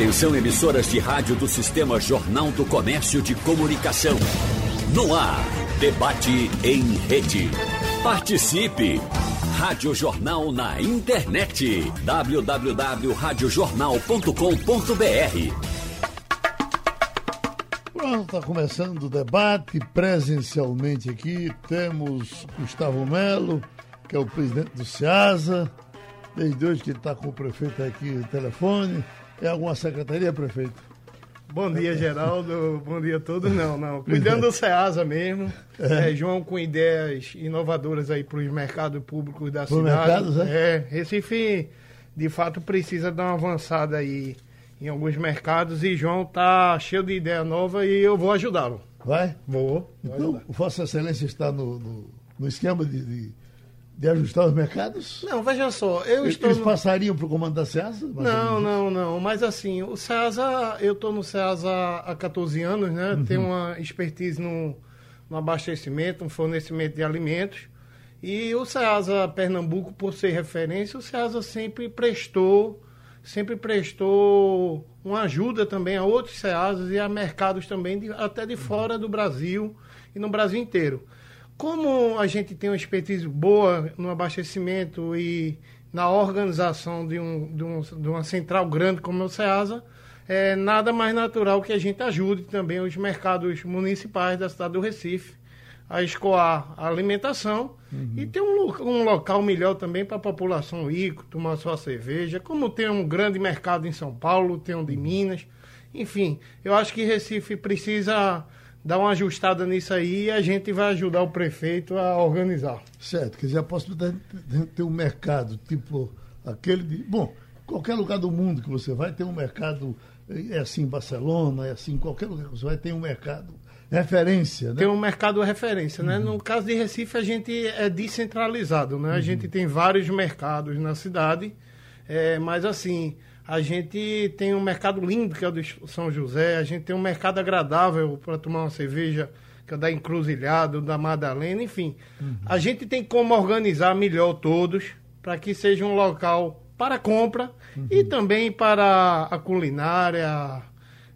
Atenção emissoras de rádio do Sistema Jornal do Comércio de Comunicação. No ar, debate em rede. Participe! Rádio Jornal na internet. www.radiojornal.com.br Pronto, está começando o debate presencialmente aqui. Temos Gustavo Melo, que é o presidente do SEASA. Desde hoje que ele está com o prefeito aqui no telefone. É alguma secretaria, prefeito? Bom dia, Geraldo. Bom dia a todos. Não, não. Cuidando do SEASA mesmo. É. É, João com ideias inovadoras aí para os mercados públicos da Pro cidade. mercados, é? é? Recife, de fato, precisa dar uma avançada aí em alguns mercados e João tá cheio de ideia nova e eu vou ajudá-lo. Vai? Vou. vou Então, ajudar. Vossa Excelência está no, no, no esquema de, de, de ajustar os mercados? Não, veja só, eu estou. Eles passariam para o comando da SEASA? Não, não, não. Mas assim, o SEASA, eu estou no SEASA há 14 anos, né? Uhum. Tenho uma expertise no, no abastecimento, no fornecimento de alimentos. E o SEASA Pernambuco, por ser referência, o SEASA sempre prestou, sempre prestou uma ajuda também a outros SEASAs e a mercados também, de- até de fora do Brasil e no Brasil inteiro. Como a gente tem uma expertise boa no abastecimento e na organização de, um, de, um- de uma central grande como é o SEASA, é nada mais natural que a gente ajude também os mercados municipais da cidade do Recife a escoar a alimentação e ter um, um local melhor também para a população ir tomar sua cerveja, como tem um grande mercado em São Paulo, tem um de Minas. Enfim, eu acho que Recife precisa dar uma ajustada nisso aí e a gente vai ajudar o prefeito a organizar. Certo, quer dizer, a possibilidade de ter um mercado tipo aquele de. Bom, qualquer lugar do mundo que você vai, tem um mercado. É assim em Barcelona, é assim em qualquer lugar que você vai, tem um mercado referência, né? Tem um mercado referência, né? No caso de Recife, a gente é descentralizado, né? A gente tem vários mercados na cidade, é, mas assim, a gente tem um mercado lindo, que é o de São José, a gente tem um mercado agradável para tomar uma cerveja, que é o da Encruzilhada, o da Madalena, enfim. A gente tem como organizar melhor todos, para que seja um local para compra e também para a culinária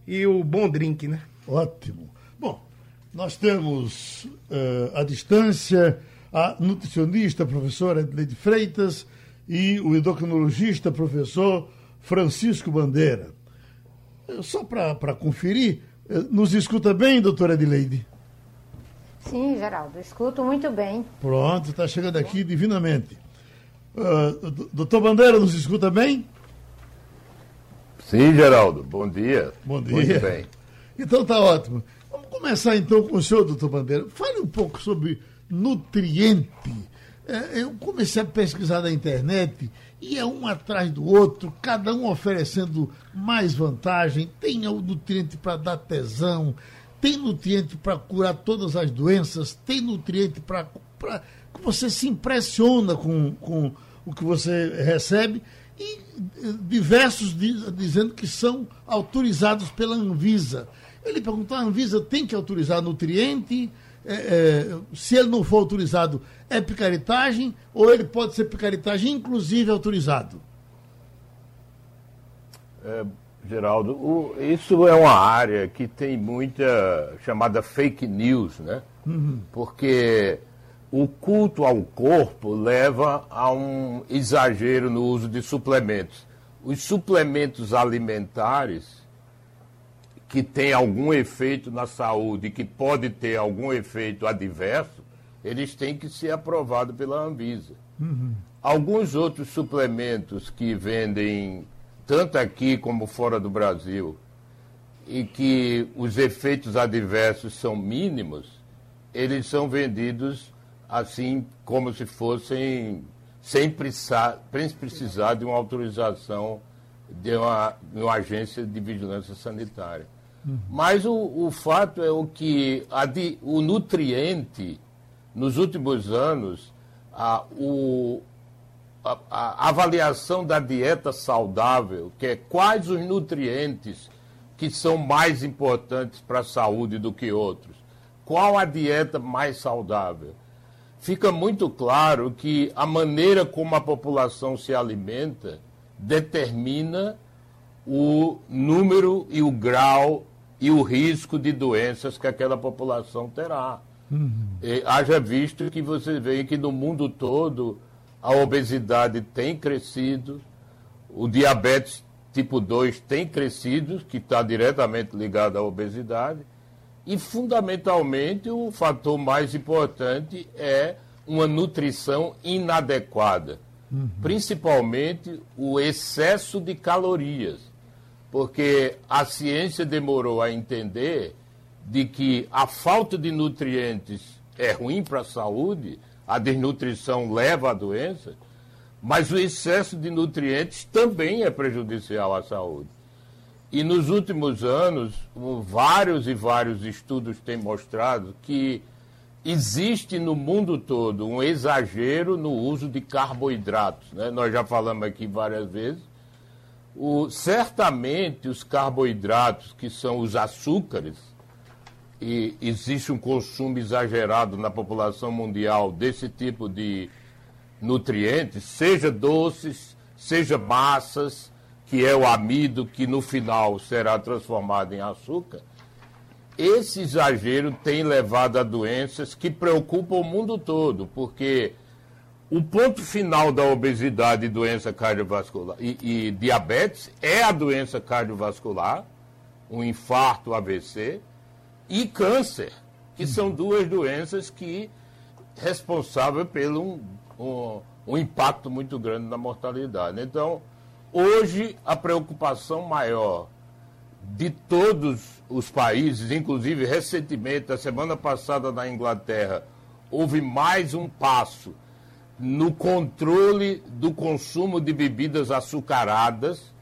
e o bom drink, né? Ótimo. Bom, nós temos eh, à distância a nutricionista, professora Edleide Freitas, e o endocrinologista, professor Francisco Bandeira. Eh, Só para conferir, eh, nos escuta bem, doutora Edileide? Sim, Geraldo, escuto muito bem. Pronto, está chegando aqui divinamente. D- doutor Bandeira, nos escuta bem? Sim, Geraldo. Bom dia. Bom dia. Muito bem. Então tá ótimo. Vamos começar então com o senhor, doutor Bandeira. Fale um pouco sobre nutriente. É, eu comecei a pesquisar na internet e é um atrás do outro, cada um oferecendo mais vantagem. Tem o nutriente para dar tesão, tem nutriente para curar todas as doenças, tem nutriente para você se impressiona com, com o que você recebe e eh, diversos di- dizendo que são autorizados pela Anvisa. Ele perguntou, a Anvisa tem que autorizar nutriente? É, é, se ele não for autorizado, é picaretagem? Ou ele pode ser picaretagem, inclusive autorizado? É, Geraldo, o- isso é uma área que tem muita chamada fake news, né? Porque o culto ao corpo leva a um exagero no uso de suplementos. Os suplementos alimentares que têm algum efeito na saúde, que pode ter algum efeito adverso, eles têm que ser aprovados pela Anvisa. Alguns outros suplementos que vendem tanto aqui como fora do Brasil e que os efeitos adversos são mínimos, eles são vendidos assim como se fossem sem precisar, sem precisar de uma autorização de uma, de uma agência de vigilância sanitária. Mas o, o fato é o que di- o nutriente, nos últimos anos, a, o, a, a avaliação da dieta saudável, que é quais os nutrientes que são mais importantes para a saúde do que outros, qual a dieta mais saudável. Fica muito claro que a maneira como a população se alimenta determina o número e o grau e o risco de doenças que aquela população terá. Uhum. E, haja visto que você vê que no mundo todo a obesidade tem crescido, o diabetes tipo 2 tem crescido, que está diretamente ligado à obesidade, e fundamentalmente o fator mais importante é uma nutrição inadequada, uhum. principalmente o excesso de calorias, porque a ciência demorou a entender de que a falta de nutrientes é ruim para a saúde, a desnutrição leva à doença, mas o excesso de nutrientes também é prejudicial à saúde. E nos últimos anos, vários e vários estudos têm mostrado que existe no mundo todo um exagero no uso de carboidratos. Né? Nós já falamos aqui várias vezes. O, certamente os carboidratos, que são os açúcares, e existe um consumo exagerado na população mundial desse tipo de nutrientes, seja doces, seja massas, que é o amido que no final será transformado em açúcar esse exagero tem levado a doenças que preocupam o mundo todo, porque o ponto final da obesidade e doença cardiovascular e, e diabetes é a doença cardiovascular, um infarto, AVC, e câncer, que são duas doenças que responsáveis pelo um, um, um impacto muito grande na mortalidade. Então, hoje a preocupação maior de todos os países, inclusive recentemente, a semana passada na Inglaterra, houve mais um passo no controle do consumo de bebidas açucaradas,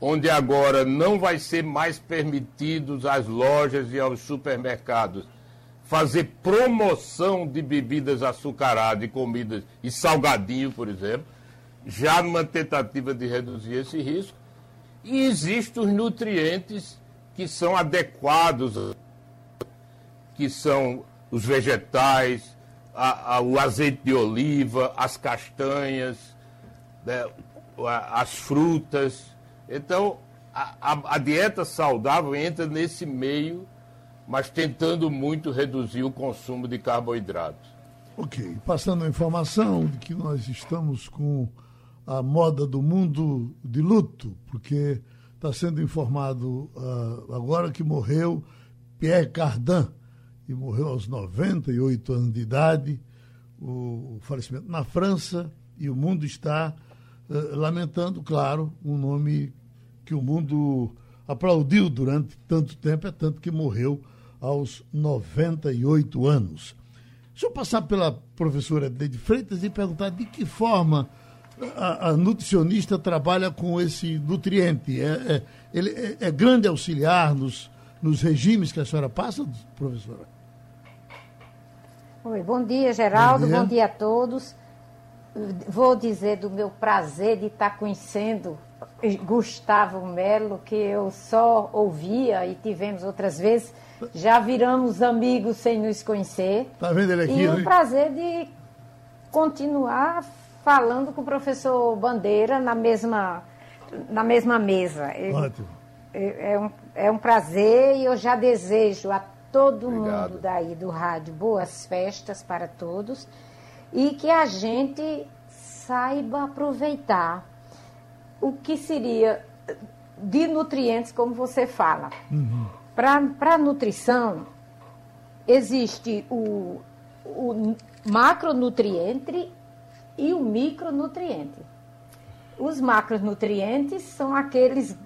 onde agora não vai ser mais permitidos às lojas e aos supermercados fazer promoção de bebidas açucaradas e comidas e salgadinho, por exemplo, já numa tentativa de reduzir esse risco. E existem os nutrientes que são adequados, que são os vegetais, a, a, o azeite de oliva, as castanhas, né, as frutas. Então, a, dieta saudável entra nesse meio, mas tentando muito reduzir o consumo de carboidratos. Ok, passando a informação de que nós estamos com a moda do mundo de luto, porque está sendo informado uh, agora que morreu Pierre Cardin, e morreu aos 98 anos de idade, o, falecimento na França, e o mundo está uh, lamentando, claro, um nome que o mundo aplaudiu durante tanto tempo, é tanto que morreu aos 98 anos. Deixa eu passar pela professora Deide Freitas e perguntar de que forma a, a, nutricionista trabalha com esse nutriente? É, é ele é, é, grande auxiliar nos, nos regimes que a senhora passa, professora? Oi, bom dia, Geraldo, bom dia. bom dia a todos. Vou dizer do meu prazer de estar conhecendo Gustavo Melo, que eu só ouvia e tivemos outras vezes. Já viramos amigos sem nos conhecer. Tá vendo ele aqui? E o prazer de continuar falando com o professor Bandeira na mesma, na mesma mesa. Ótimo. É, é, um, é um prazer e eu já desejo a todo Obrigado. mundo daí do rádio boas festas para todos e que a gente saiba aproveitar o que seria de nutrientes, como você fala. Uhum. Para a nutrição, existe o, o macronutriente e o micronutriente. Os macronutrientes são aqueles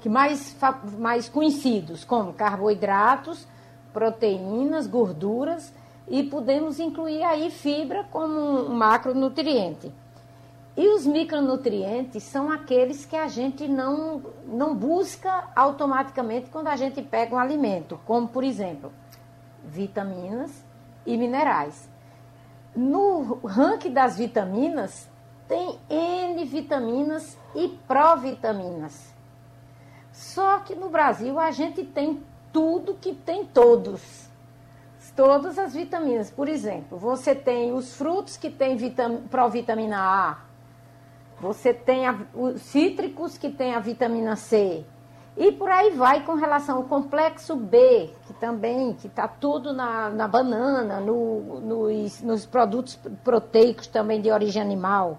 que mais, mais conhecidos, como carboidratos, proteínas, gorduras, e podemos incluir aí fibra como um macronutriente. E os micronutrientes são aqueles que a gente não, não busca automaticamente quando a gente pega um alimento, como por exemplo, vitaminas e minerais. No ranking das vitaminas, tem N vitaminas e provitaminas. Só que no Brasil a gente tem tudo que tem todos. Todas as vitaminas. Por exemplo, você tem os frutos que tem provitamina A, você tem a, os cítricos que tem a vitamina C. E por aí vai com relação ao complexo B, que também que está tudo na, na banana, no, nos produtos proteicos também de origem animal.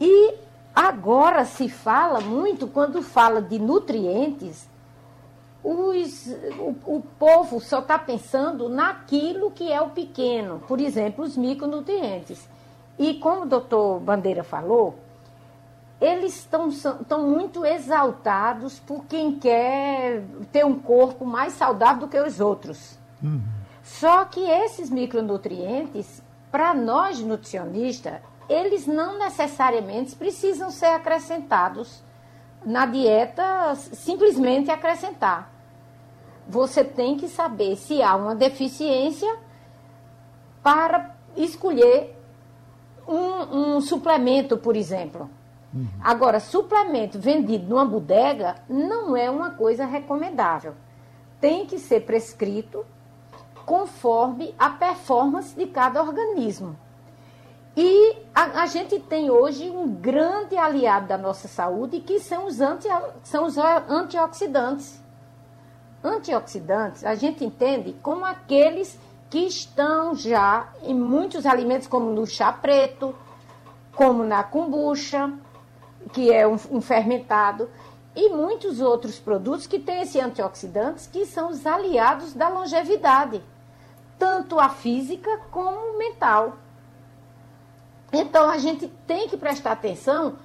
E agora se fala muito, quando fala de nutrientes, os, o, o povo só está pensando naquilo que é o pequeno, por exemplo, os micronutrientes. E como o doutor Bandeira falou, eles estão muito exaltados por quem quer ter um corpo mais saudável do que os outros. Uhum. Só que esses micronutrientes, para nós nutricionistas, eles não necessariamente precisam ser acrescentados na dieta, simplesmente acrescentar você tem que saber se há uma deficiência para escolher um, um suplemento, por exemplo. Uhum. Agora, suplemento vendido numa bodega não é uma coisa recomendável. Tem que ser prescrito conforme a performance de cada organismo. E a, a, gente tem hoje um grande aliado da nossa saúde que são os, anti, são os antioxidantes antioxidantes a gente entende como aqueles que estão já em muitos alimentos, como no chá preto, como na kombucha, que é um, um fermentado, e muitos outros produtos que têm esses antioxidantes que são os aliados da longevidade, tanto a física como mental. Então a gente tem que prestar atenção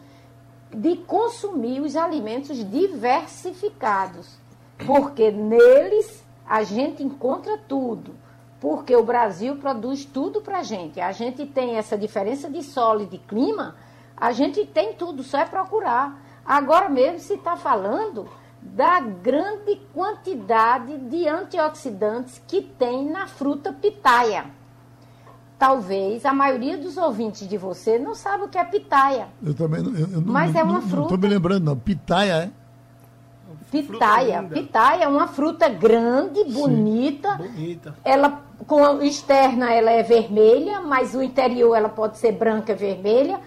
de consumir os alimentos diversificados porque neles a gente encontra tudo. Porque o Brasil produz tudo para a gente. A gente tem essa diferença de solo e de clima, a gente tem tudo, só é procurar. Agora mesmo se está falando da grande quantidade de antioxidantes que tem na fruta pitaia. Talvez a maioria dos ouvintes de você não sabe o que é pitaia. Eu também não. Eu, eu Mas não, é uma fruta. Não estou me lembrando, não. Pitaia, é? Pitaia. Pitaia é uma fruta grande, bonita. Sim, bonita. Ela, com a externa, ela é vermelha, mas o interior ela pode ser branca vermelha.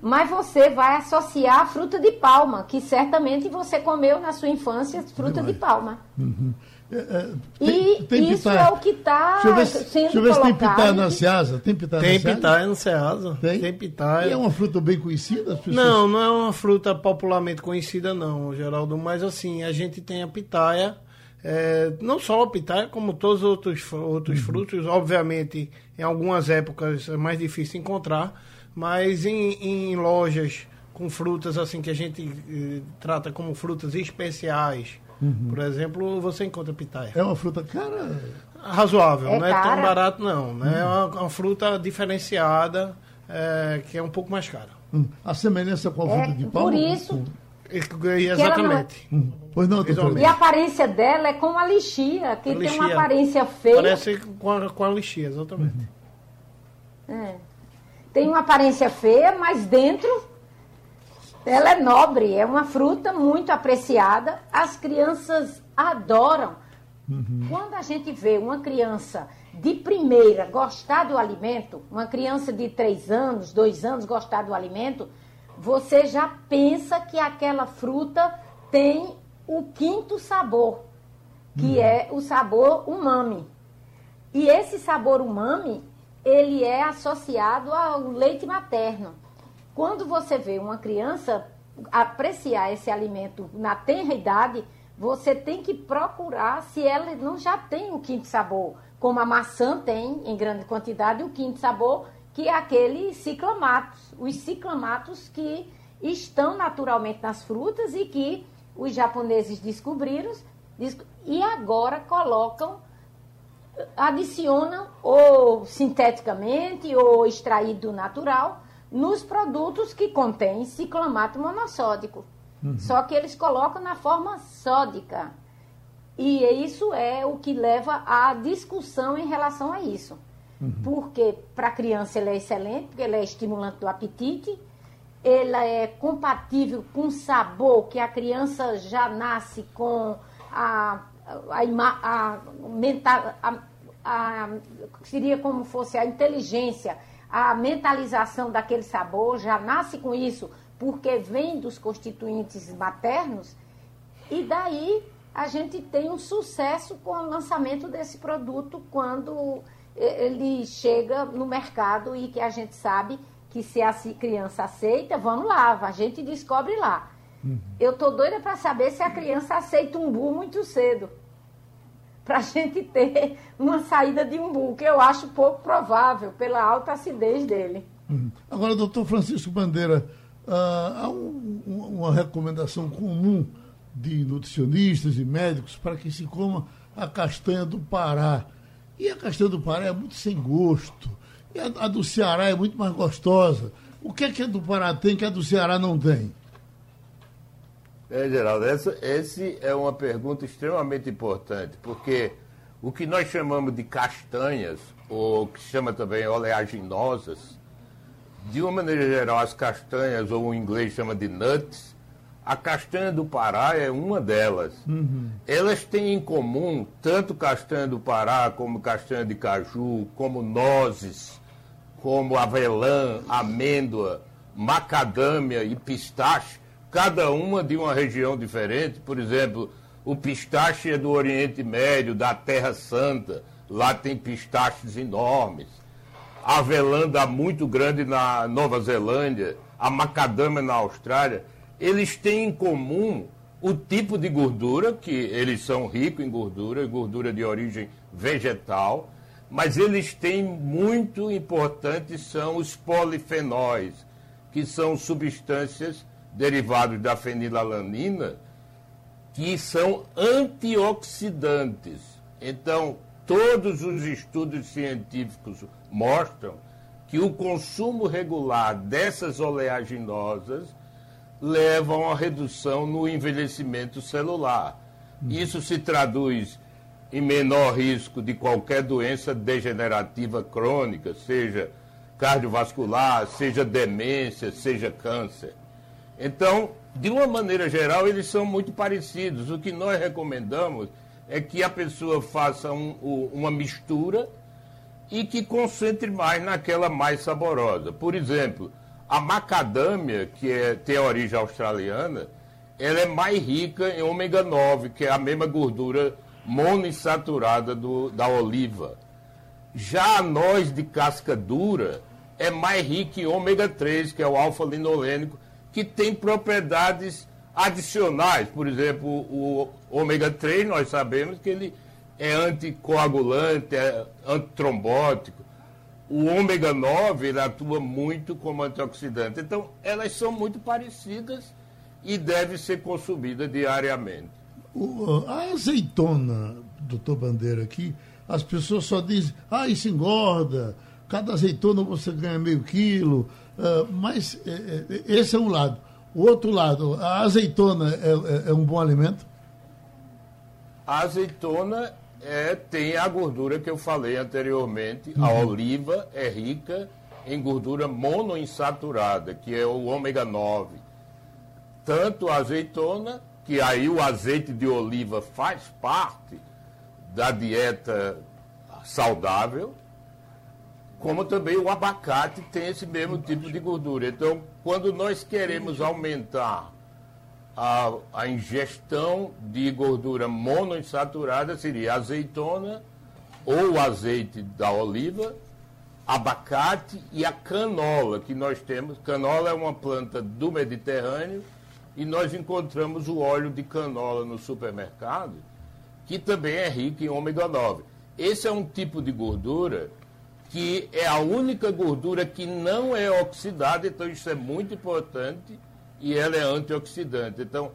Mas você vai associar a fruta de palma, que certamente você comeu na sua infância fruta Demais. de palma. Uhum. É, é, tem, e tem isso é o que está sendo Deixa eu ver se tem pitaia na Ceasa. Tem pitaia tem na no Ceasa. Tem? tem pitaia. E é uma fruta bem conhecida? Pessoas... Não, não é uma fruta popularmente conhecida não, Geraldo. Mas assim, a gente tem a pitaia, é, não só a pitaia, como todos os outros, outros uhum. frutos. Obviamente, em algumas épocas é mais difícil encontrar, mas em, em lojas com frutas assim que a gente eh, trata como frutas especiais, Uhum. Por exemplo, você encontra pitaia. É uma fruta cara? Razoável, é não é cara. tão barato não. Né? Uhum. É uma, uma, fruta diferenciada, é, que é um pouco mais cara. Uhum. A semelhança com a fruta é, de pau? Por isso... Exatamente. Não... Hum. Pois não, E a aparência dela é como a lixia, que a tem lixia. uma aparência feia. Parece com a, com a lixia, exatamente. Uhum. É. Tem uma aparência feia, mas dentro ela é nobre, é uma fruta muito apreciada. As crianças adoram. Uhum. Quando a gente vê uma criança de primeira gostar do alimento, uma criança de três anos, dois anos gostar do alimento, você já pensa que aquela fruta tem o quinto sabor, que uhum. é o sabor umami. E esse sabor umami, ele é associado ao leite materno. Quando você vê uma criança apreciar esse alimento na tenra idade, você tem que procurar se ela não já tem o quinto sabor, como a maçã tem em grande quantidade o quinto sabor, que é aquele ciclamatos, os ciclamatos que estão naturalmente nas frutas e que os japoneses descobriram e agora colocam, adicionam ou sinteticamente ou extraído natural nos produtos que contêm ciclamato monossódico. Uhum. Só que eles colocam na forma sódica. E isso é o que leva à discussão em relação a isso. Uhum. Porque para a criança ele é excelente, porque ele é estimulante do apetite, ela é compatível com o sabor que a criança já nasce com a, a, a, a, mental, a, a seria como fosse a inteligência a mentalização daquele sabor, já nasce com isso, porque vem dos constituintes maternos, e daí a gente tem um sucesso com o lançamento desse produto quando ele chega no mercado e que a gente sabe que se a criança aceita, vamos lá, a gente descobre lá. Uhum. Eu tô doida para saber se a criança aceita um bu muito cedo. Para a gente ter uma saída de umbu, que eu acho pouco provável pela alta acidez dele. Uhum. Agora, doutor Francisco Bandeira, uh, há um, uma recomendação comum de nutricionistas e médicos para que se coma a castanha do Pará. E a castanha do Pará é muito sem gosto. E a do Ceará é muito mais gostosa. O que é que a do Pará tem que a do Ceará não tem? É, Geraldo, essa, essa é uma pergunta extremamente importante, porque o que nós chamamos de castanhas, ou que se chama também oleaginosas, de uma maneira geral, as castanhas, ou o inglês chama de nuts, a castanha do Pará é uma delas. Uhum. Elas têm em comum tanto castanha do Pará, como castanha de caju, como nozes, como avelã, amêndoa, macadâmia e pistache cada uma de uma região diferente. Por exemplo, o pistache é do Oriente Médio, da Terra Santa. Lá tem pistaches enormes. A avelã muito grande na Nova Zelândia, a macadâmia na Austrália. Eles têm em comum o tipo de gordura, que eles são ricos em gordura, gordura de origem vegetal, mas eles têm muito importantes são os polifenóis, que são substâncias derivados da fenilalanina, que são antioxidantes. Então, todos os estudos científicos mostram que o consumo regular dessas oleaginosas levam a uma redução no envelhecimento celular. Isso se traduz em menor risco de qualquer doença degenerativa crônica, seja cardiovascular, seja demência, seja câncer. Então, de uma maneira geral, eles são muito parecidos. O que nós recomendamos é que a pessoa faça um, uma mistura e que concentre mais naquela mais saborosa. Por exemplo, a macadâmia, que é, tem origem australiana, ela é mais rica em ômega 9, que é a mesma gordura monoinsaturada do, da oliva. Já a noz de casca dura é mais rica em ômega 3, que é o alfa-linolênico, que tem propriedades adicionais. Por exemplo, o ômega 3, nós sabemos que ele é anticoagulante, é antitrombótico. O ômega 9 ele atua muito como antioxidante. Então, elas são muito parecidas e deve ser consumida diariamente. O, a azeitona, doutor Bandeira, aqui, as pessoas só dizem, ah, isso engorda, cada azeitona você ganha meio quilo, uh, mas uh, esse é um lado. O outro lado, a azeitona é, é, é um bom alimento? A azeitona é, tem a gordura que eu falei anteriormente. Uhum. A oliva é rica em gordura monoinsaturada, que é o ômega 9. Tanto a azeitona, que aí o azeite de oliva faz parte da dieta saudável, como também o abacate tem esse mesmo tipo de gordura. Então, quando nós queremos aumentar a, a ingestão de gordura monoinsaturada, seria azeitona ou azeite da oliva, abacate e a canola que nós temos. Canola é uma planta do Mediterrâneo e nós encontramos o óleo de canola no supermercado, que também é rico em ômega 9. Esse é um tipo de gordura que é a única gordura que não é oxidada, então isso é muito importante e ela é antioxidante. Então,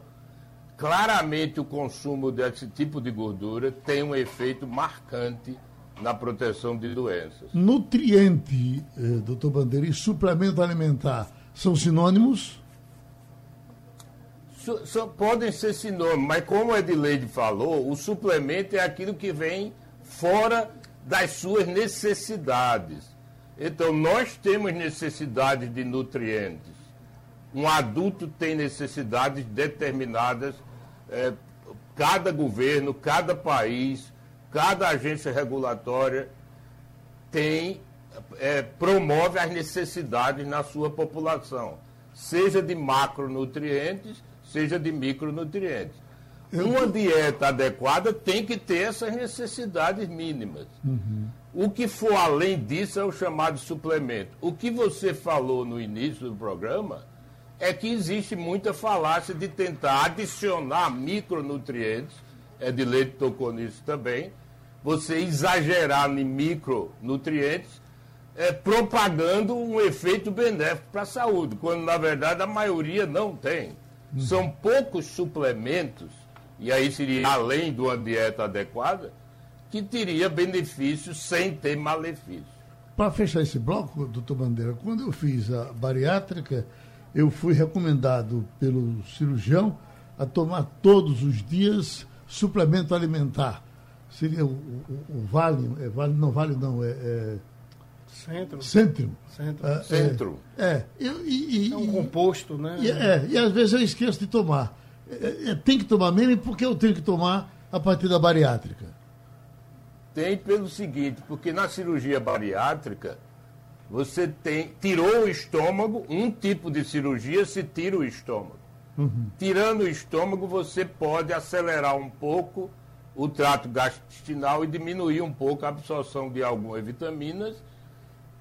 claramente o consumo desse tipo de gordura tem um efeito marcante na proteção de doenças. Nutriente, eh, doutor Bandeira, e suplemento alimentar são sinônimos? podem ser sinônimos, mas como a Edileide falou, o suplemento é aquilo que vem fora das suas necessidades. Então, nós temos necessidades de nutrientes. Um adulto tem necessidades determinadas. É, cada governo, cada país, cada agência regulatória tem é, promove as necessidades na sua população, seja de macronutrientes, seja de micronutrientes. Uma dieta adequada tem que ter essas necessidades mínimas. Uhum. O que for além disso é o chamado suplemento. O que você falou no início do programa é que existe muita falácia de tentar adicionar micronutrientes, é de leite tocou nisso também, você exagerar em micronutrientes, é, propagando um efeito benéfico para a saúde, quando na verdade a maioria não tem. Uhum. São poucos suplementos e aí seria além de uma dieta adequada, que teria benefícios sem ter malefícios. Para fechar esse bloco, doutor Bandeira, quando eu fiz a bariátrica, eu fui recomendado pelo cirurgião a tomar todos os dias suplemento alimentar. Seria o, o, o Vale, é, vale, não Vale não, é, é... Centro. Centro. Centro. É, Centro. É, é, e, e, é um composto, né? E, é, e às vezes eu esqueço de tomar. É, é, tem que tomar menos porque eu tenho que tomar a partir da bariátrica? Tem pelo seguinte, porque na cirurgia bariátrica você tem tirou o estômago, um tipo de cirurgia se tira o estômago. Uhum. Tirando o estômago, você pode acelerar um pouco o trato gastrointestinal e diminuir um pouco a absorção de algumas vitaminas.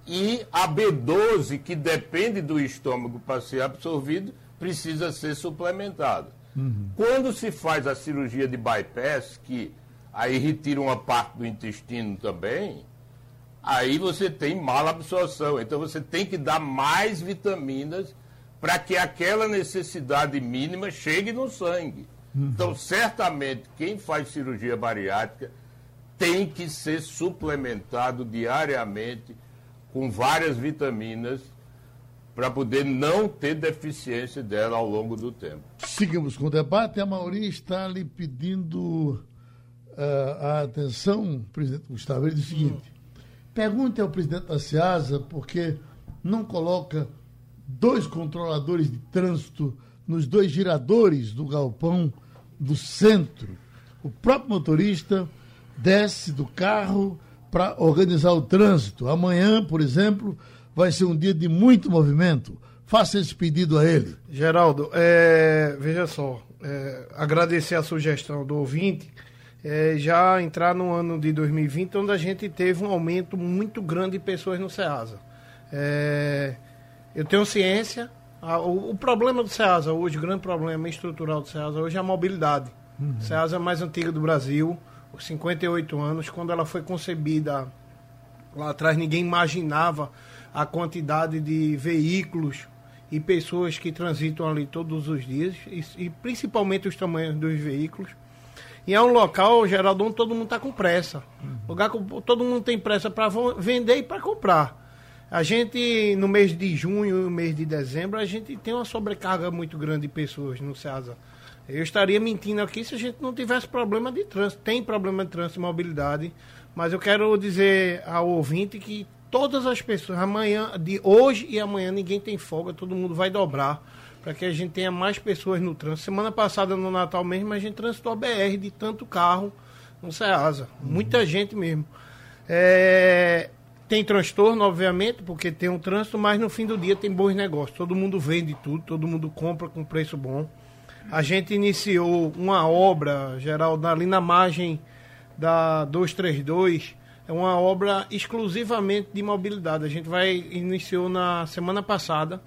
E a B12, que depende do estômago para ser absorvido, precisa ser suplementada. Uhum. Quando se faz a cirurgia de bypass, que aí retira uma parte do intestino também, aí você tem mala absorção. Então você tem que dar mais vitaminas para que aquela necessidade mínima chegue no sangue. Uhum. Então, certamente, quem faz cirurgia bariátrica tem que ser suplementado diariamente com várias vitaminas para poder não ter deficiência dela ao longo do tempo. Seguimos com o debate. A Mauri está lhe pedindo uh, a atenção, presidente Gustavo. Ele diz o seguinte: pergunte ao presidente da SEASA porque não coloca dois controladores de trânsito nos dois giradores do galpão do centro. O próprio motorista desce do carro para organizar o trânsito. Amanhã, por exemplo, vai ser um dia de muito movimento. Faça esse pedido a ele. Geraldo, é, veja só, é, agradecer a sugestão do ouvinte, é, já entrar no ano de 2020, onde a gente teve um aumento muito grande de pessoas no SEASA. É, eu tenho ciência, a, o, o, problema do SEASA hoje, o grande problema estrutural do SEASA hoje é a mobilidade. Uhum. SEASA é a mais antiga do Brasil, 58 anos, quando ela foi concebida lá atrás, ninguém imaginava a quantidade de veículos e pessoas que transitam ali todos os dias, e, e principalmente os tamanhos dos veículos. E é um local, Geraldo, onde todo mundo está com pressa. Uhum. Lugar que todo mundo tem pressa para vender e para comprar. A gente, no mês de junho e no mês de dezembro, a gente tem uma sobrecarga muito grande de pessoas no Ceasa. Eu estaria mentindo aqui se a gente não tivesse problema de trânsito. Tem problema de trânsito e mobilidade, mas eu quero dizer ao ouvinte que todas as pessoas, amanhã, de hoje e amanhã, ninguém tem folga, todo mundo vai dobrar para que a gente tenha mais pessoas no trânsito. Semana passada, no Natal mesmo, a gente transitou a BR de tanto carro no Ceasa. Uhum. Muita gente mesmo. É, tem transtorno, obviamente, porque tem um trânsito, mas no fim do dia tem bons negócios. Todo mundo vende tudo, todo mundo compra com preço bom. A gente iniciou uma obra, geral, ali na margem da 232, é uma obra exclusivamente de mobilidade. A gente vai iniciou na semana passada.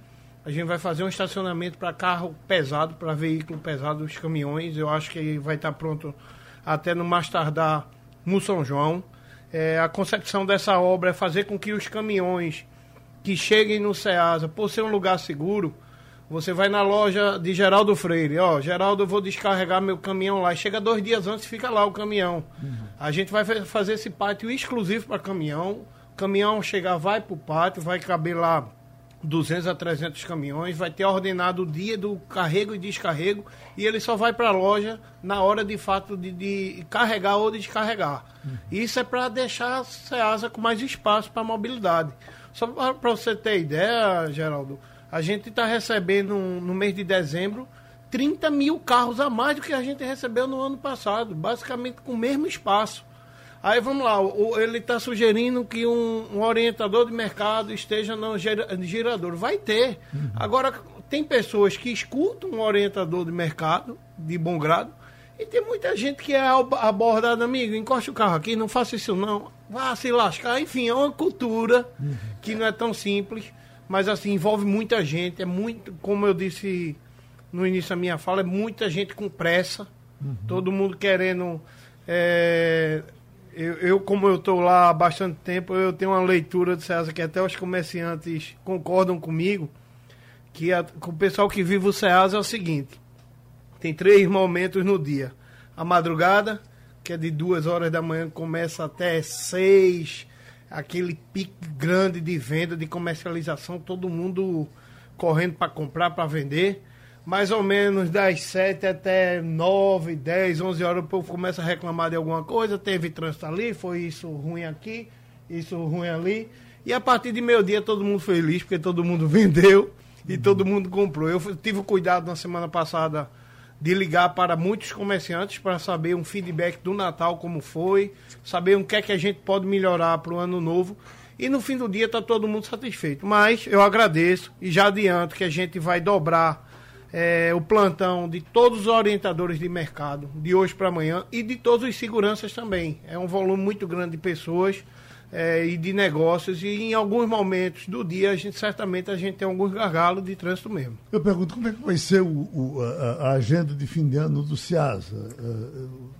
A gente vai fazer um estacionamento para carro pesado, para veículo pesado, os caminhões. Eu acho que vai estar pronto até no mais tardar no São João. É, a concepção dessa obra é fazer com que os caminhões que cheguem no Ceasa, por ser um lugar seguro, você vai na loja de Geraldo Freire, ó, Geraldo, eu vou descarregar meu caminhão lá. Chega dois dias antes, fica lá o caminhão. Uhum. A gente vai fazer esse pátio exclusivo para caminhão. O caminhão chegar, vai para o pátio, vai caber lá 200 a 300 caminhões, vai ter ordenado o dia do carrego e descarrego e ele só vai para a loja na hora de fato de, de carregar ou descarregar. Uhum. Isso é para deixar a Ceasa com mais espaço para mobilidade. Só para você ter ideia, Geraldo, a gente está recebendo no mês de dezembro 30 mil carros a mais do que a gente recebeu no ano passado, basicamente com o mesmo espaço. Aí vamos lá, ele está sugerindo que um, um, orientador de mercado esteja no girador. Vai ter. Uhum. Agora, tem pessoas que escutam um orientador de mercado, de bom grado, e tem muita gente que é abordada, amigo, encoste o carro aqui, não faça isso não, vá se lascar. Enfim, é uma cultura uhum. que não é tão simples, mas assim, envolve muita gente, é muito, como eu disse no início da minha fala, é muita gente com pressa, uhum. todo mundo querendo. É, eu, eu, como eu estou lá há bastante tempo, eu tenho uma leitura de César que até os comerciantes concordam comigo, que, a, que o pessoal que vive o Ceasa é o seguinte, tem três momentos no dia. A madrugada, que é de duas horas da manhã, começa até seis, aquele pique grande de venda, de comercialização, todo mundo correndo para comprar, para vender mais ou menos das 7 até 9, 10, 11 horas, o povo começa a reclamar de alguma coisa. Teve trânsito ali, foi isso ruim aqui, isso ruim ali. E a partir de meio-dia todo mundo feliz, porque todo mundo vendeu e todo mundo comprou. Eu tive o cuidado na semana passada de ligar para muitos comerciantes para saber um feedback do Natal, como foi, saber o que é que a gente pode melhorar para o ano novo. E no fim do dia está todo mundo satisfeito. Mas eu agradeço e já adianto que a gente vai dobrar é, o plantão de todos os orientadores de mercado, de hoje para amanhã, e de todos os seguranças também. É um volume muito grande de pessoas é, e de negócios, e em alguns momentos do dia, a gente certamente a gente tem alguns gargalos de trânsito mesmo. Eu pergunto como é que vai ser o, o, a, a, agenda de fim de ano do CIASA? Uh,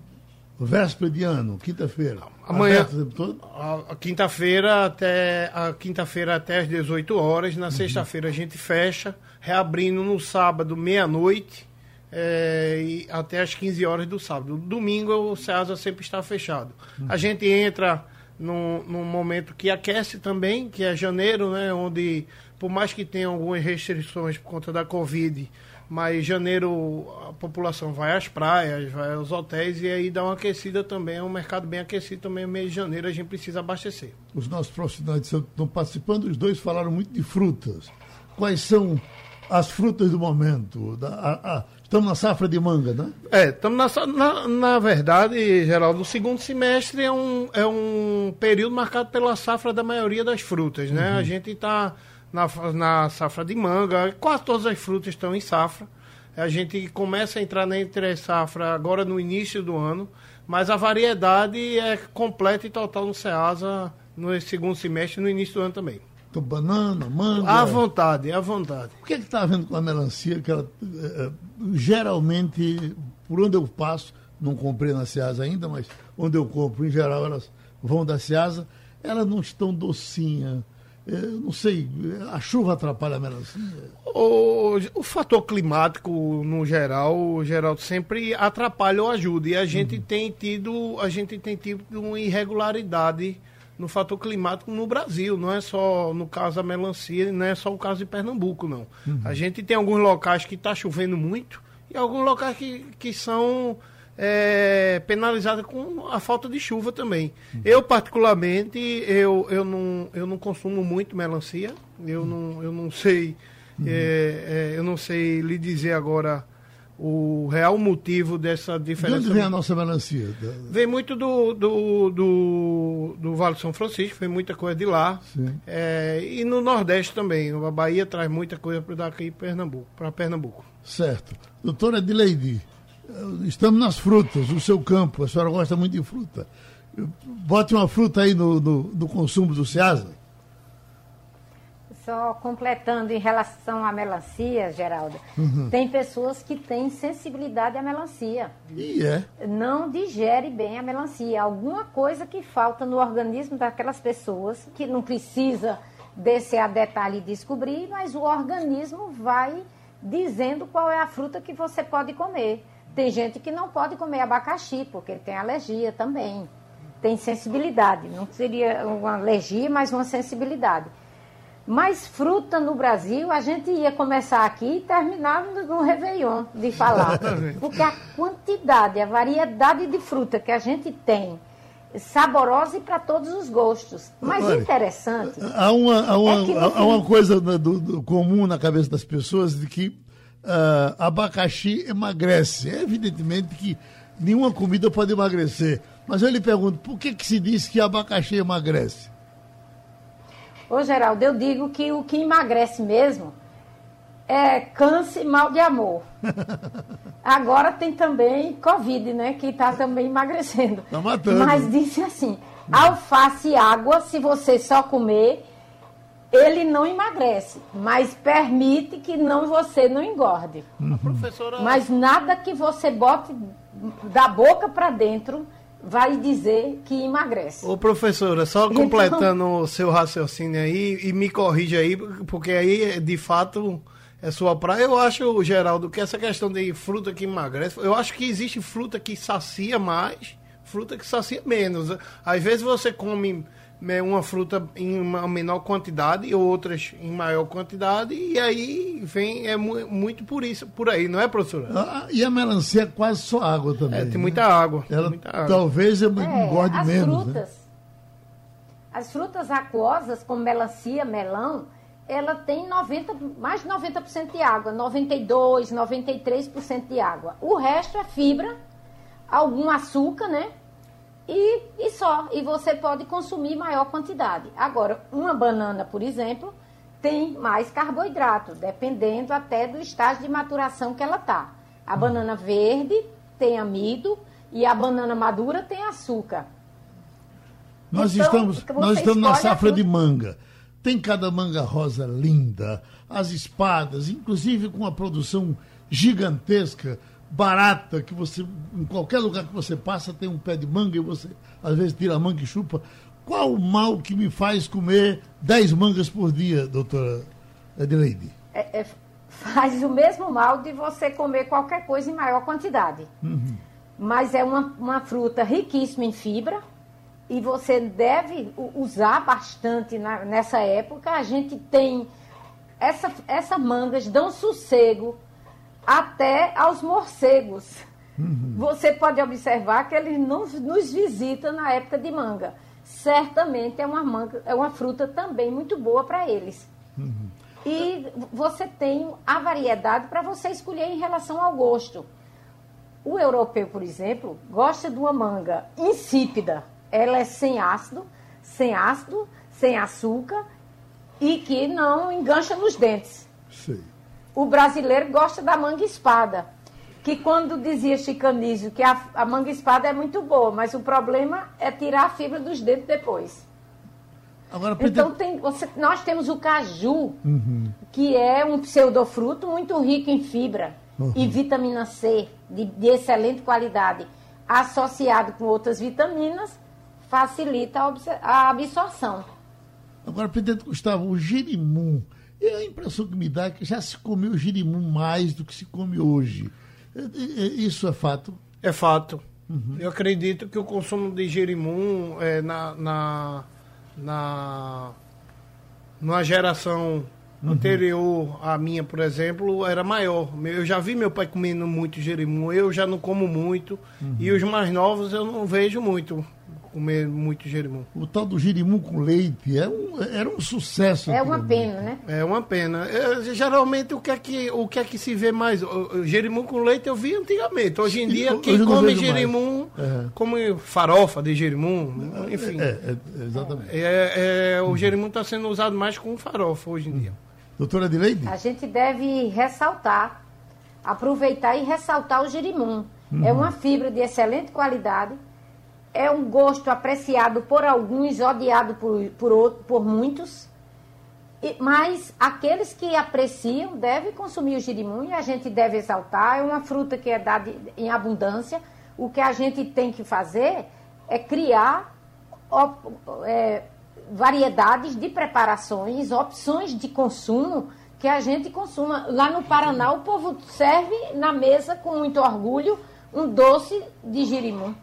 véspera de ano, quinta-feira. Amanhã, a, a quinta-feira até a quinta-feira até às 18 horas, na uhum. sexta-feira a gente fecha reabrindo no sábado, meia-noite, é, até as 15 horas do sábado. Domingo o SEASA sempre está fechado. Uhum. A gente entra num, num, momento que aquece também, que é janeiro, né, onde, por mais que tenha algumas restrições por conta da Covid, mas janeiro a população vai às praias, vai aos hotéis e aí dá uma aquecida também, é um mercado bem aquecido também, mês de janeiro a gente precisa abastecer. Os nossos profissionais estão participando, os dois falaram muito de frutas. Quais são as frutas do momento. A, a, estamos na safra de manga, né? É, estamos na, na, na verdade, Geraldo, o segundo semestre é um, é um período marcado pela safra da maioria das frutas, né? Uhum. A gente está na, na safra de manga, quase todas as frutas estão em safra. A gente começa a entrar na entre safra agora no início do ano, mas a variedade é completa e total no Ceasa no segundo semestre e no início do ano também banana, manga. À vontade, à vontade. O que é que está havendo com a melancia? Que ela, é, geralmente, por onde eu passo, não comprei na Ceasa ainda, mas onde eu compro, em geral, elas vão da Ceasa, elas não estão docinhas. É, não sei, a chuva atrapalha a melancia? O, o fator climático, no geral, geral sempre atrapalha ou ajuda. E a gente uhum. tem tido, a gente tem tido uma irregularidade no fator climático no Brasil, não é só no caso da melancia, não é só o caso de Pernambuco, não. Uhum. A gente tem alguns locais que está chovendo muito e alguns locais que, que são é, penalizados com a falta de chuva também. Uhum. Eu, particularmente, eu, eu, não, eu não consumo muito melancia, eu, uhum. não, eu não sei, uhum. é, é, eu não sei lhe dizer agora o real motivo dessa diferença. De onde vem a nossa melancia? Vem muito do, do, do, do Vale de São Francisco, vem muita coisa de lá. É, e no Nordeste também. A Bahia traz muita coisa para daqui Pernambuco, para Pernambuco. Certo. Doutora Adileide, estamos nas frutas, o seu campo, a senhora gosta muito de fruta. Bote uma fruta aí no, no, no consumo do Ceasa. Só completando em relação à melancia, Geraldo, uhum. tem pessoas que têm sensibilidade à melancia. E é? Não digere bem a melancia. Alguma coisa que falta no organismo daquelas pessoas, que não precisa descer a detalhe e descobrir, mas o organismo vai dizendo qual é a fruta que você pode comer. Tem gente que não pode comer abacaxi, porque tem alergia também. Tem sensibilidade. Não seria uma alergia, mas uma sensibilidade. Mas fruta no Brasil, a gente ia começar aqui e terminar no Réveillon de falar. Porque a quantidade, a variedade de fruta que a gente tem, saborosa e para todos os gostos. Mas Olha, interessante. Há uma, há uma, é há uma coisa do, do, comum na cabeça das pessoas de que uh, abacaxi emagrece. É evidentemente que nenhuma comida pode emagrecer. Mas eu lhe pergunto, por que, que se diz que abacaxi emagrece? Ô, Geraldo, eu digo que o que emagrece mesmo é câncer e mal de amor. Agora tem também Covid, né? Que está também emagrecendo. Tá matando. Mas disse assim: alface e água, se você só comer, ele não emagrece, mas permite que não você não engorde. Professora... Mas nada que você bote da boca para dentro vai dizer que emagrece. Ô professora, só então- completando o seu raciocínio aí e me corrija aí, porque aí de fato é sua praia. Eu acho, Geraldo, que essa questão de fruta que emagrece, eu acho que existe fruta que sacia mais, fruta que sacia menos. Às vezes você come uma fruta em uma menor quantidade e outras em maior quantidade e aí vem é muito por isso por aí não é professora ah, e a melancia é quase só água também é, tem muita água ela muita água. talvez eu é, engorde as menos frutas né? as frutas aquosas como melancia melão ela tem 90 mais de 90% de água 92 93% de água o resto é fibra algum açúcar né e, e só. E você pode consumir maior quantidade. Agora, uma banana, por exemplo, tem mais carboidrato, dependendo até do estágio de maturação que ela está. A banana verde tem amido e a banana madura tem açúcar. Nós então, estamos, nós estamos na safra de manga. Tem cada manga rosa linda, as espadas, inclusive com uma produção gigantesca barata que você, em qualquer lugar que você passa, tem um pé de manga e você às vezes tira a manga e chupa. Qual o mal que me faz comer 10 mangas por dia, doutora Adelaide? É, é, faz o mesmo mal de você comer qualquer coisa em maior quantidade. Uhum. Mas é uma, uma fruta riquíssima em fibra e você deve usar bastante na, nessa época. A gente tem. Essa, essas mangas dão sossego até aos morcegos. Uhum. Você pode observar que eles não nos visitam na época de manga. Certamente é uma manga, é uma fruta também muito boa para eles. Uhum. E você tem a variedade para você escolher em relação ao gosto. O europeu, por exemplo, gosta de uma manga insípida. Ela é sem ácido, sem ácido, sem açúcar e que não engancha nos dentes. Sim o brasileiro gosta da manga espada. Que quando dizia Chicanísio que a, a manga espada é muito boa, mas o problema é tirar a fibra dos dentes depois. Agora, então tem, você, nós temos o caju, uhum. que é um pseudofruto muito rico em fibra uhum. e vitamina C de, de, excelente qualidade, associado com outras vitaminas, facilita a, absorção. Agora, presidente Gustavo, o girimum e a impressão que me dá é que já se comeu girimum mais do que se come hoje. É, é, isso é fato? É fato. Uhum. Eu acredito que o consumo de girimum é, na, na, na, numa geração uhum. anterior à minha, por exemplo, era maior. Eu já vi meu pai comendo muito girimum, eu já não como muito. Uhum. E os mais novos eu não vejo muito comer muito jerimum. O tal do jerimum com leite é um, era um sucesso. É uma pena, né? É uma pena. É, geralmente o que é que o que é que se vê mais? O, o jerimum com leite eu vi antigamente. Hoje em dia quem come jerimum é. come farofa de jerimum, enfim. É, é, exatamente. É, é o jerimum está sendo usado mais com farofa hoje em dia. Doutora Adileide? A gente deve ressaltar, aproveitar e ressaltar o jerimum. Uhum. É uma fibra de excelente qualidade é um gosto apreciado por alguns, odiado por, por, por muitos. E, mas aqueles que apreciam devem consumir o girimum e a gente deve exaltar. É uma fruta que é dada em abundância. O que a gente tem que fazer é criar é, variedades de preparações, opções de consumo que a gente consuma. Lá no Paraná, o povo serve na mesa com muito orgulho um doce de girimum.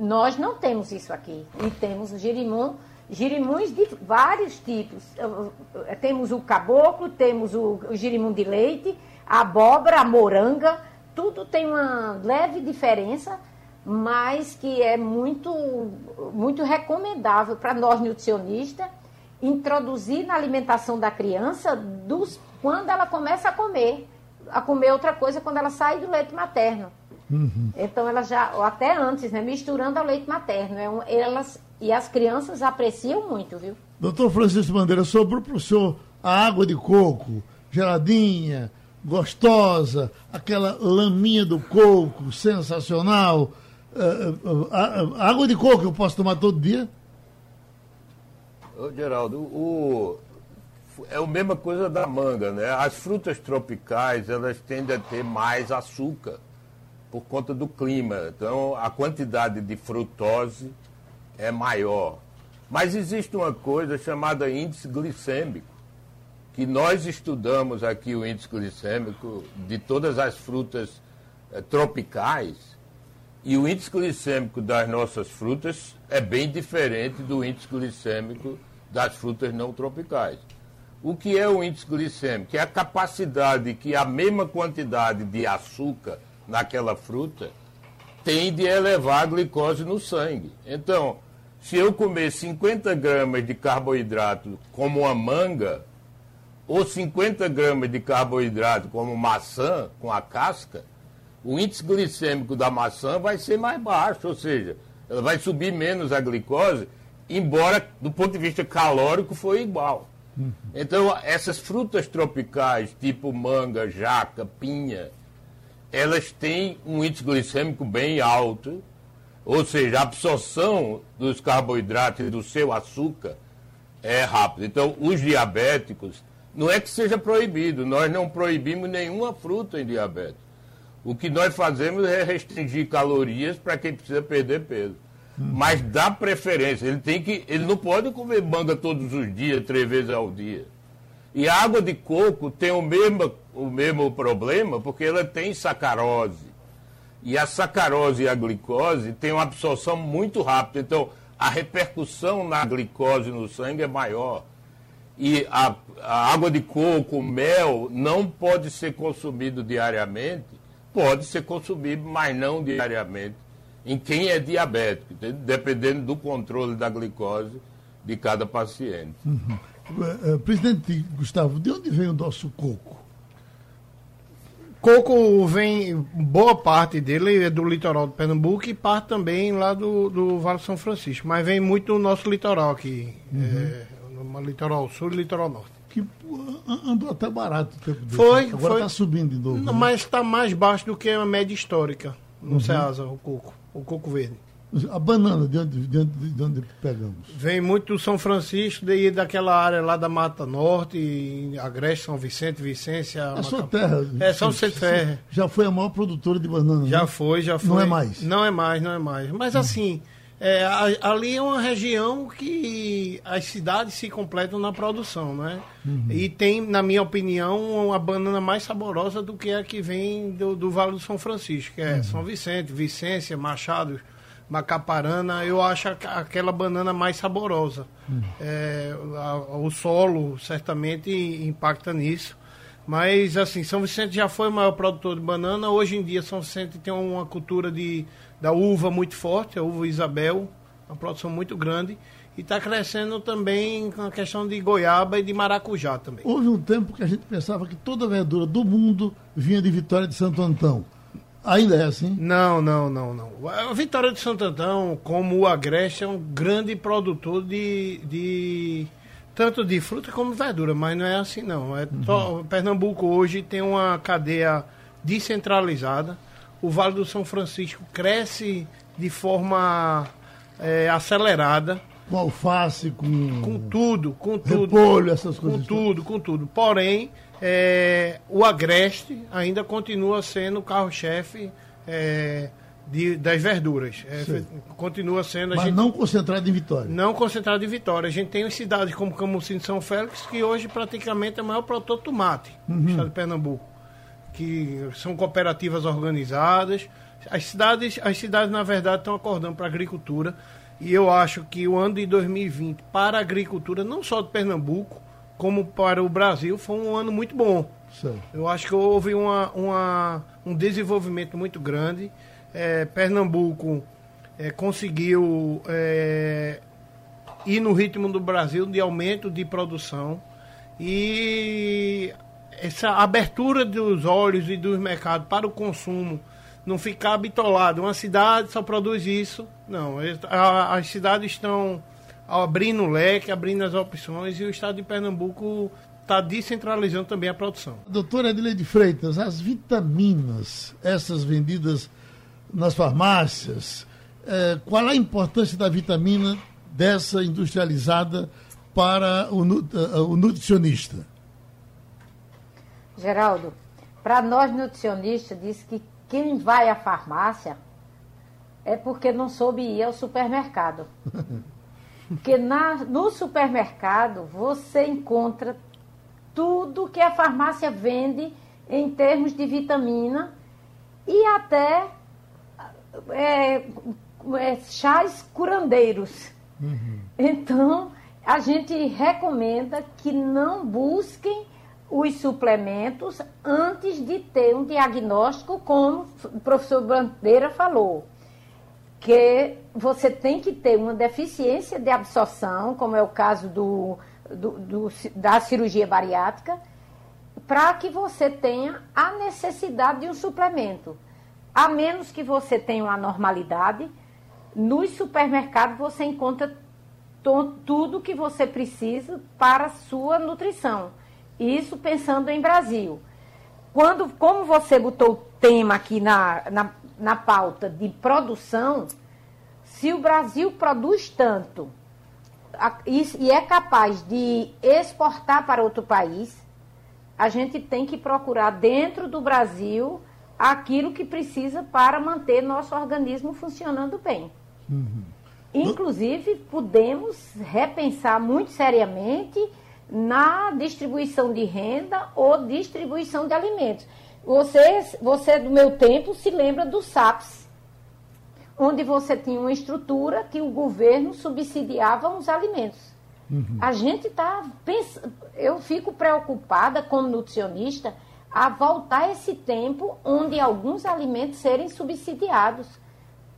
Nós não temos isso aqui. E temos o girimum, girimuns de vários tipos. Temos o caboclo, temos o, o girimum de leite, a abóbora, a moranga, tudo tem uma leve diferença, mas que é muito, muito recomendável para nós nutricionistas introduzir na alimentação da criança dos, quando ela começa a comer, a comer outra coisa quando ela sai do leite materno. Uhum. Então ela já, até antes, né, misturando ao leite materno. É um, elas, e as crianças apreciam muito, viu? Doutor Francisco Bandeira, sobrou para o senhor a água de coco, geladinha, gostosa, aquela laminha do coco, sensacional. Uh, uh, uh, água de coco eu posso tomar todo dia? Ô, Geraldo, o, é a mesma coisa da manga, né? As frutas tropicais, elas tendem a ter mais açúcar por conta do clima. Então, a quantidade de frutose é maior. Mas existe uma coisa chamada índice glicêmico, que nós estudamos aqui o índice glicêmico de todas as frutas eh, tropicais, e o índice glicêmico das nossas frutas é bem diferente do índice glicêmico das frutas não tropicais. O que é o índice glicêmico? É a capacidade que a mesma quantidade de açúcar naquela fruta tem de elevar a glicose no sangue. Então, se eu comer 50 gramas de carboidrato como uma manga, ou 50 gramas de carboidrato como maçã, com a casca, o índice glicêmico da maçã vai ser mais baixo, ou seja, ela vai subir menos a glicose, embora do ponto de vista calórico foi igual. Então, essas frutas tropicais, tipo manga, jaca, pinha, elas têm um índice glicêmico bem alto, ou seja, a absorção dos carboidratos e do seu açúcar é rápida. Então, os diabéticos, não é que seja proibido, nós não proibimos nenhuma fruta em diabetes. O que nós fazemos é restringir calorias para quem precisa perder peso. Mas dá preferência. Ele tem que. Ele não pode comer manga todos os dias, três vezes ao dia. E a água de coco tem o mesmo, o mesmo problema, porque ela tem sacarose. E a sacarose e a glicose têm uma absorção muito rápida. Então, a repercussão na glicose no sangue é maior. E a, a água de coco, mel, não pode ser consumido diariamente. Pode ser consumido, mas não diariamente em quem é diabético, dependendo do controle da glicose de cada paciente. Uhum. Uh, presidente Gustavo, de onde vem o nosso coco? Coco vem, boa parte dele é do litoral do Pernambuco e parte também lá do, do Vale São Francisco, mas vem muito do nosso litoral aqui, uhum. é, no litoral sul e litoral norte. Que andou até barato o tempo desse. Foi, Agora está subindo de novo. Não, né? Mas está mais baixo do que a média histórica no uhum. Ceasa, o coco o coco verde. A banana, de onde, de onde, de onde pegamos? Vem muito do São Francisco, daí daquela área lá da Mata Norte, Agreste, São Vicente, Vicência. É sua terra. É, São Vicente Ferre. Já foi a maior produtora de banana, Já né? foi, já foi. Não é mais? Não é mais, não é mais. Mas hum. assim, é, ali é uma região que as cidades se completam na produção, né? Uhum. E tem, na minha opinião, uma banana mais saborosa do que a que vem do, do Vale do São Francisco, que é uhum. São Vicente, Vicência, Machado, Macaparana. Eu acho aquela banana mais saborosa. Uhum. É, a, o solo certamente impacta nisso. Mas, assim, São Vicente já foi o maior produtor de banana. Hoje em dia, São Vicente tem uma cultura de, da uva muito forte, a uva Isabel, uma produção muito grande. E está crescendo também com a questão de goiaba e de maracujá também. Houve um tempo que a gente pensava que toda a verdura do mundo vinha de Vitória de Santo Antão. Ainda é assim? Não, não, não, não. A Vitória de Santo Antão, como o Agreste, é um grande produtor de, de tanto de fruta como verdura, mas não é assim não. É uhum. Pernambuco hoje tem uma cadeia descentralizada. O Vale do São Francisco cresce de forma é, acelerada. Com alface, com. Com tudo, com tudo. Repolho, essas coisas. Com tudo, com tudo. Porém, é, o Agreste ainda continua sendo o carro-chefe é, das verduras. É, continua sendo. Mas gente, não concentrado em Vitória. Não concentrado em Vitória. A gente tem cidades como Camusim de São Félix, que hoje praticamente é o maior produtor de tomate uhum. do estado de Pernambuco. Que são cooperativas organizadas. As cidades, as cidades na verdade, estão acordando para a agricultura e eu acho que o ano de 2020 para a agricultura, não só de Pernambuco, como para o Brasil, foi um ano muito bom. Sim. Eu acho que houve uma, uma, um desenvolvimento muito grande. É, Pernambuco é, conseguiu é, ir no ritmo do Brasil de aumento de produção e essa abertura dos olhos e dos mercados para o consumo não ficar bitolado. Uma cidade só produz isso. Não, as cidades estão abrindo o leque, abrindo as opções e o estado de Pernambuco está descentralizando também a produção. Doutora Adelaide Freitas, as vitaminas, essas vendidas nas farmácias, é, qual a importância da vitamina dessa industrializada para o, uh, o nutricionista? Geraldo, para nós nutricionistas, diz que quem vai à farmácia é porque não soube ir ao supermercado. Porque na, no supermercado você encontra tudo que a farmácia vende em termos de vitamina e até é, é, chás curandeiros. Uhum. Então, a gente recomenda que não busquem os suplementos antes de ter um diagnóstico, como o professor Bandeira falou que você tem que ter uma deficiência de absorção, como é o caso do, do, do da cirurgia bariátrica, para que você tenha a necessidade de um suplemento. A menos que você tenha uma normalidade, nos supermercados você encontra tudo que você precisa para a sua nutrição. Isso pensando em Brasil. Quando, como você botou o tema aqui na, na na pauta de produção, se o Brasil produz tanto e é capaz de exportar para outro país, a gente tem que procurar dentro do Brasil aquilo que precisa para manter nosso organismo funcionando bem. Uhum. Inclusive, podemos repensar muito seriamente na distribuição de renda ou distribuição de alimentos. Você, você do meu tempo se lembra do SAPS, onde você tinha uma estrutura que o governo subsidiava os alimentos. Uhum. A gente está pensando, eu fico preocupada como nutricionista a voltar esse tempo onde alguns alimentos serem subsidiados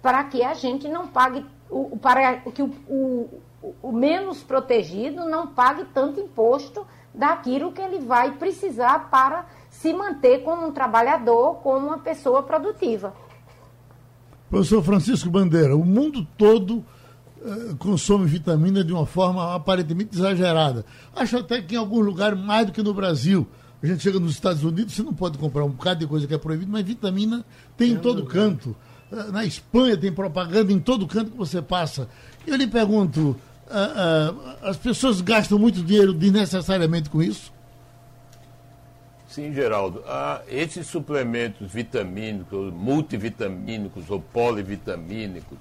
para que a gente não pague, o, para que o, o, o menos protegido não pague tanto imposto daquilo que ele vai precisar para se manter como um trabalhador, como uma pessoa produtiva. Professor Francisco Bandeira, o mundo todo eh, consome vitamina de uma forma aparentemente exagerada. Acho até que em alguns lugares mais do que no Brasil. A gente chega nos Estados Unidos, você não pode comprar um bocado de coisa que é proibido, mas vitamina tem em todo canto. Eh, na Espanha tem propaganda em todo canto que você passa. Eu lhe pergunto, uh, uh, as pessoas gastam muito dinheiro desnecessariamente com isso? Sim, Geraldo. Ah, esses suplementos vitamínicos, multivitamínicos ou polivitamínicos,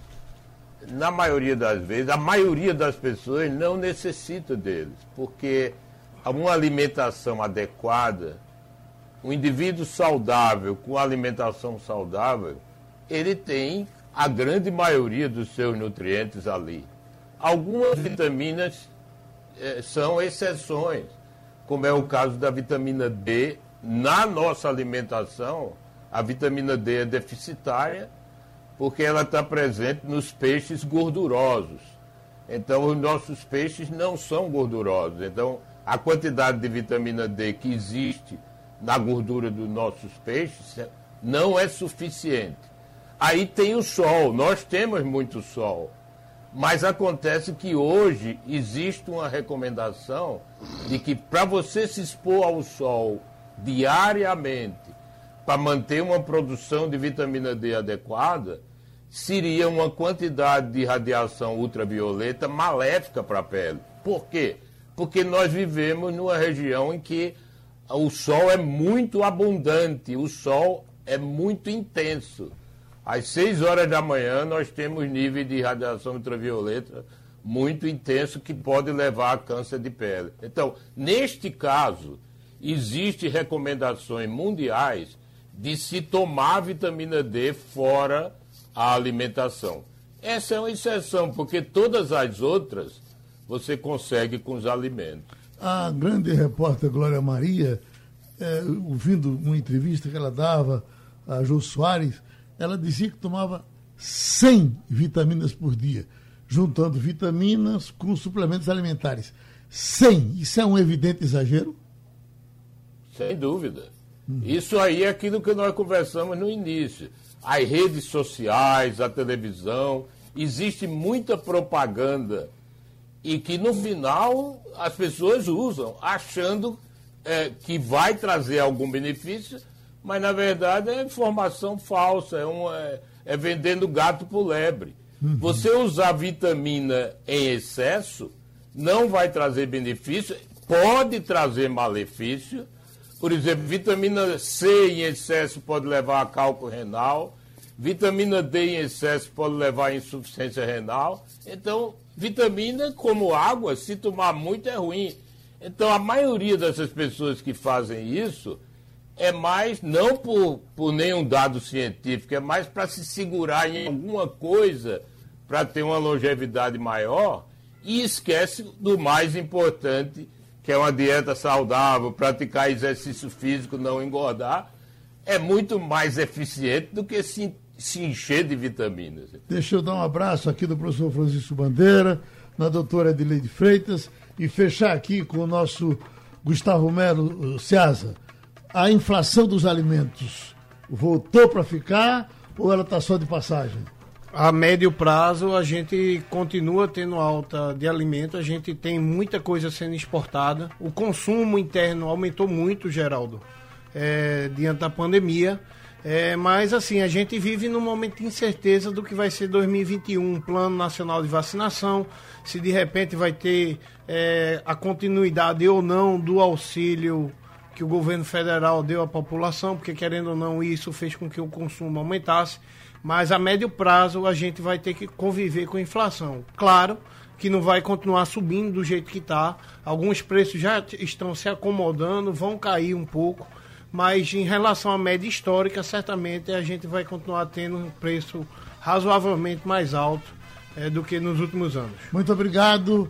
na maioria das vezes, a maioria das pessoas não necessita deles, porque uma alimentação adequada, um indivíduo saudável com alimentação saudável, ele tem a grande maioria dos seus nutrientes ali. Algumas vitaminas eh, são exceções como é o caso da vitamina D. Na nossa alimentação, a vitamina D é deficitária porque ela está presente nos peixes gordurosos. Então, os nossos peixes não são gordurosos. Então, a quantidade de vitamina D que existe na gordura dos nossos peixes não é suficiente. Aí tem o sol, nós temos muito sol. Mas acontece que hoje existe uma recomendação de que para você se expor ao sol diariamente, para manter uma produção de vitamina D adequada, seria uma quantidade de radiação ultravioleta maléfica para a pele. Por quê? Porque nós vivemos numa região em que o sol é muito abundante, o sol é muito intenso. Às 6 horas da manhã, nós temos nível de radiação ultravioleta muito intenso que pode levar a câncer de pele. Então, neste caso, existem recomendações mundiais de se tomar vitamina D fora a alimentação. Essa é uma exceção, porque todas as outras você consegue com os alimentos. A grande repórter Glória Maria, é, ouvindo uma entrevista que ela dava a Jô Soares, ela dizia que tomava 100 vitaminas por dia, juntando vitaminas com suplementos alimentares. 100, isso é um evidente exagero? Sem dúvida. Uhum. Isso aí é aquilo que nós conversamos no início. As redes sociais, a televisão, existe muita propaganda e que no final as pessoas usam, achando é, que vai trazer algum benefício, mas na verdade é informação falsa, é, um, é, é vendendo gato por lebre. Uhum. Você usar vitamina em excesso não vai trazer benefício, pode trazer malefício. Por exemplo, vitamina C em excesso pode levar a cálculo renal, vitamina D em excesso pode levar a insuficiência renal. Então, vitamina, como água, se tomar muito é ruim. Então, a maioria dessas pessoas que fazem isso é mais, não por, por nenhum dado científico, é mais para se segurar em alguma coisa para ter uma longevidade maior e esquece do mais importante, que é uma dieta saudável, praticar exercício físico, não engordar, é muito mais eficiente do que se, se encher de vitaminas. Deixa eu dar um abraço aqui do professor Francisco Bandeira, na doutora Edileide Freitas, e fechar aqui com o nosso Gustavo Melo Ceasa. A inflação dos alimentos voltou para ficar ou ela está só de passagem? A médio prazo, a gente continua tendo alta de alimento, a gente tem muita coisa sendo exportada. O consumo interno aumentou muito, Geraldo, é, diante da pandemia. É, mas, assim, a gente vive num momento de incerteza do que vai ser 2021, Plano Nacional de Vacinação, se de repente vai ter é, a continuidade ou não do auxílio que o governo federal deu à população, porque, querendo ou não, isso fez com que o consumo aumentasse mas a médio prazo a gente vai ter que conviver com a inflação. Claro que não vai continuar subindo do jeito que está. Alguns preços já estão se acomodando, vão cair um pouco, mas em relação à média histórica, certamente a gente vai continuar tendo um preço razoavelmente mais alto é, do que nos últimos anos. Muito obrigado.